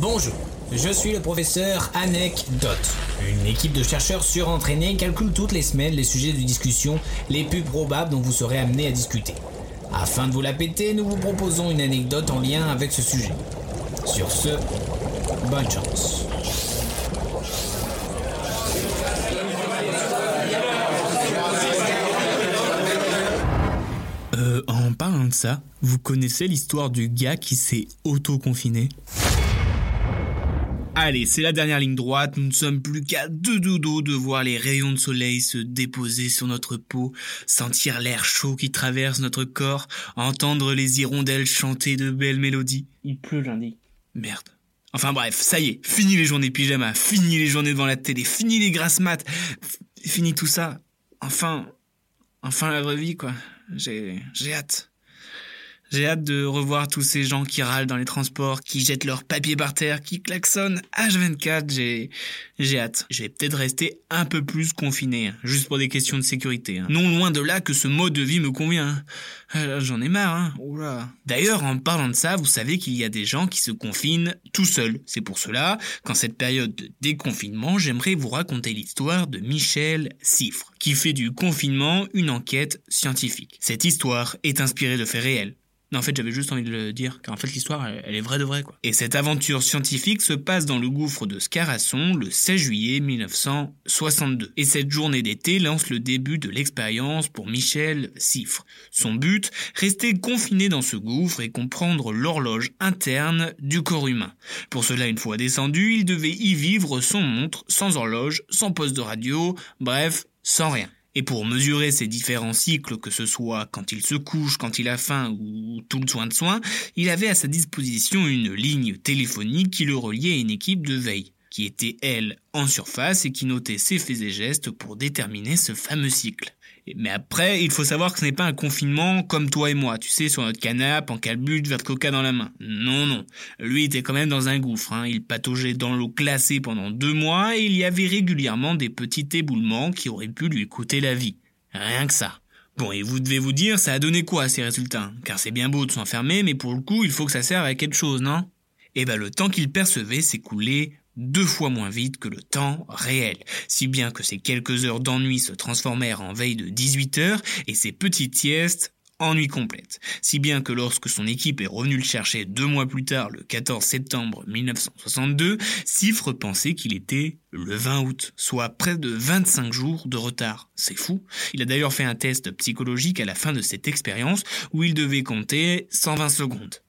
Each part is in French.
Bonjour, je suis le professeur Anecdote. Une équipe de chercheurs surentraînés calcule toutes les semaines les sujets de discussion les plus probables dont vous serez amené à discuter. Afin de vous la péter, nous vous proposons une anecdote en lien avec ce sujet. Sur ce, bonne chance. Euh, en parlant de ça, vous connaissez l'histoire du gars qui s'est auto-confiné? Allez, c'est la dernière ligne droite, nous ne sommes plus qu'à deux doudous de voir les rayons de soleil se déposer sur notre peau, sentir l'air chaud qui traverse notre corps, entendre les hirondelles chanter de belles mélodies. Il pleut lundi. Merde. Enfin bref, ça y est, fini les journées pyjama, fini les journées devant la télé, fini les grasses maths, fini tout ça. Enfin, enfin la vraie vie quoi. J'ai, j'ai hâte. J'ai hâte de revoir tous ces gens qui râlent dans les transports, qui jettent leurs papiers par terre, qui klaxonnent H24. J'ai, j'ai hâte. Je vais peut-être rester un peu plus confiné, hein, juste pour des questions de sécurité. Hein. Non loin de là que ce mode de vie me convient. Hein. Euh, j'en ai marre. Oula. D'ailleurs, en parlant de ça, vous savez qu'il y a des gens qui se confinent tout seuls. C'est pour cela qu'en cette période de déconfinement, j'aimerais vous raconter l'histoire de Michel Siffre, qui fait du confinement une enquête scientifique. Cette histoire est inspirée de faits réels. Non, en fait, j'avais juste envie de le dire, car en fait, l'histoire, elle, est vraie de vrai, quoi. Et cette aventure scientifique se passe dans le gouffre de Scarasson le 16 juillet 1962. Et cette journée d'été lance le début de l'expérience pour Michel Siffre. Son but, rester confiné dans ce gouffre et comprendre l'horloge interne du corps humain. Pour cela, une fois descendu, il devait y vivre sans montre, sans horloge, sans poste de radio, bref, sans rien. Et pour mesurer ces différents cycles, que ce soit quand il se couche, quand il a faim ou tout le soin de soin, il avait à sa disposition une ligne téléphonique qui le reliait à une équipe de veille, qui était elle en surface et qui notait ses faits et gestes pour déterminer ce fameux cycle. Mais après, il faut savoir que ce n'est pas un confinement comme toi et moi, tu sais, sur notre canapé, en calbute, verre de coca dans la main. Non, non. Lui était quand même dans un gouffre. Hein. Il pataugeait dans l'eau glacée pendant deux mois et il y avait régulièrement des petits éboulements qui auraient pu lui coûter la vie. Rien que ça. Bon, et vous devez vous dire, ça a donné quoi ces résultats? Car c'est bien beau de s'enfermer, mais pour le coup, il faut que ça serve à quelque chose, non? Eh ben, le temps qu'il percevait s'écoulait deux fois moins vite que le temps réel, si bien que ces quelques heures d'ennui se transformèrent en veille de 18 heures et ces petites siestes en nuit complète, si bien que lorsque son équipe est revenue le chercher deux mois plus tard, le 14 septembre 1962, Cifre pensait qu'il était le 20 août, soit près de 25 jours de retard. C'est fou. Il a d'ailleurs fait un test psychologique à la fin de cette expérience où il devait compter 120 secondes.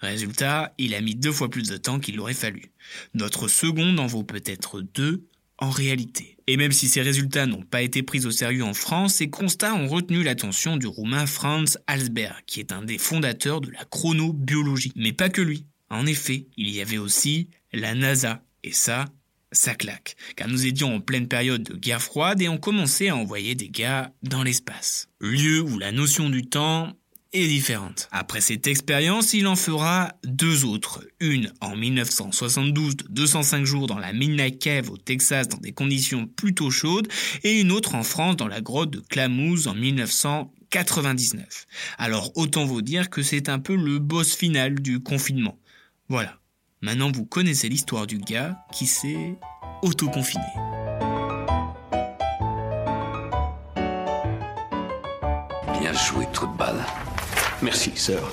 Résultat, il a mis deux fois plus de temps qu'il aurait fallu. Notre seconde en vaut peut-être deux en réalité. Et même si ces résultats n'ont pas été pris au sérieux en France, ces constats ont retenu l'attention du roumain Franz Halsberg, qui est un des fondateurs de la chronobiologie. Mais pas que lui. En effet, il y avait aussi la NASA. Et ça, ça claque. Car nous étions en pleine période de guerre froide et on commençait à envoyer des gars dans l'espace. Lieu où la notion du temps est différente. Après cette expérience, il en fera deux autres. Une en 1972 de 205 jours dans la Midnight Cave au Texas dans des conditions plutôt chaudes et une autre en France dans la grotte de Clamouze en 1999. Alors autant vous dire que c'est un peu le boss final du confinement. Voilà. Maintenant vous connaissez l'histoire du gars qui s'est autoconfiné. Bien joué, trou de balle. Merci, sœur.